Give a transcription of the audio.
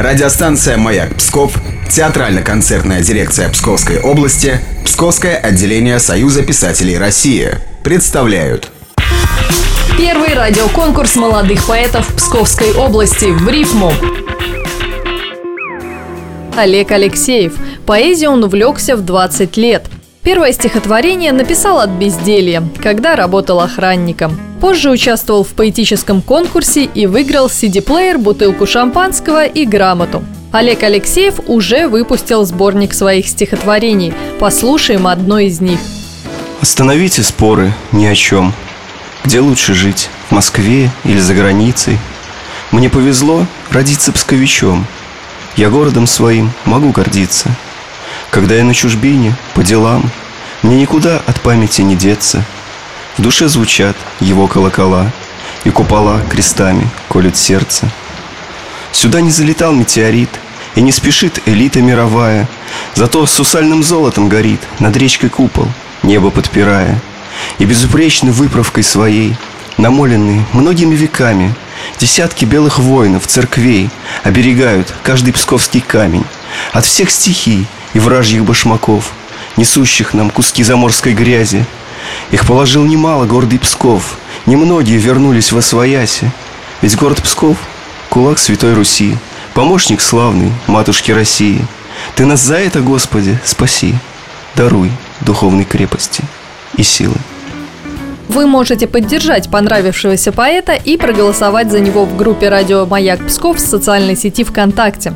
Радиостанция «Маяк Псков», театрально-концертная дирекция Псковской области, Псковское отделение Союза писателей России представляют Первый радиоконкурс молодых поэтов Псковской области в рифму. Олег Алексеев. Поэзией он увлекся в 20 лет. Первое стихотворение написал от безделья, когда работал охранником. Позже участвовал в поэтическом конкурсе и выиграл CD-плеер, бутылку шампанского и грамоту. Олег Алексеев уже выпустил сборник своих стихотворений. Послушаем одно из них. Остановите споры ни о чем. Где лучше жить, в Москве или за границей? Мне повезло родиться псковичом. Я городом своим могу гордиться. Когда я на чужбине, по делам, мне никуда от памяти не деться – в душе звучат его колокола, И купола крестами колют сердце. Сюда не залетал метеорит, И не спешит элита мировая, Зато с сусальным золотом горит Над речкой купол, небо подпирая, И безупречной выправкой своей, Намоленные многими веками, Десятки белых воинов, церквей Оберегают каждый псковский камень От всех стихий и вражьих башмаков, Несущих нам куски заморской грязи — их положил немало гордый Псков. Немногие вернулись во свояси. Ведь город Псков — кулак Святой Руси Помощник славный матушки России. Ты нас за это, Господи, спаси Даруй духовной крепости и силы. Вы можете поддержать понравившегося поэта и проголосовать за него в группе «Радио Маяк Псков» в социальной сети ВКонтакте.